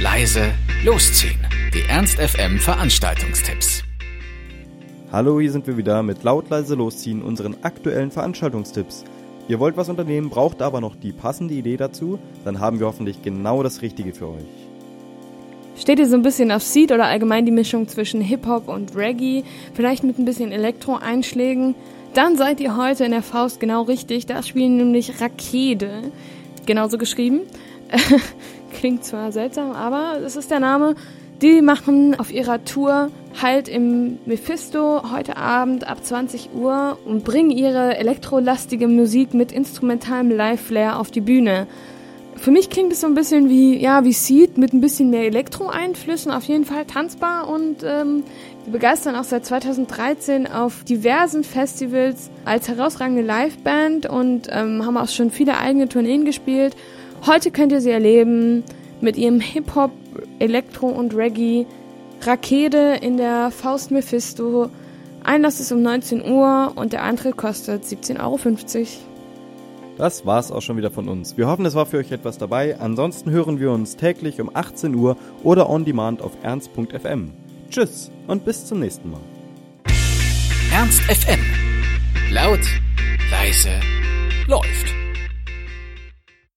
leise, losziehen. Die Ernst FM Veranstaltungstipps. Hallo, hier sind wir wieder mit laut leise losziehen unseren aktuellen Veranstaltungstipps. Ihr wollt was unternehmen, braucht aber noch die passende Idee dazu, dann haben wir hoffentlich genau das Richtige für euch. Steht ihr so ein bisschen auf Seed oder allgemein die Mischung zwischen Hip-Hop und Reggae, vielleicht mit ein bisschen Elektro-Einschlägen? Dann seid ihr heute in der Faust genau richtig. Da spielen nämlich Rakete, genauso geschrieben. Klingt zwar seltsam, aber es ist der Name. Die machen auf ihrer Tour halt im Mephisto heute Abend ab 20 Uhr und bringen ihre elektrolastige Musik mit instrumentalem Live-Flair auf die Bühne. Für mich klingt es so ein bisschen wie, ja, wie Seed mit ein bisschen mehr Elektro-Einflüssen, auf jeden Fall tanzbar und ähm, die begeistern auch seit 2013 auf diversen Festivals als herausragende Liveband und ähm, haben auch schon viele eigene Tourneen gespielt. Heute könnt ihr sie erleben mit ihrem Hip-Hop, Elektro und Reggae. Rakete in der Faust Mephisto. Einlass ist um 19 Uhr und der Eintritt kostet 17,50 Euro. Das war's auch schon wieder von uns. Wir hoffen, es war für euch etwas dabei. Ansonsten hören wir uns täglich um 18 Uhr oder on demand auf ernst.fm. Tschüss und bis zum nächsten Mal. Ernst FM. Laut, leise, läuft.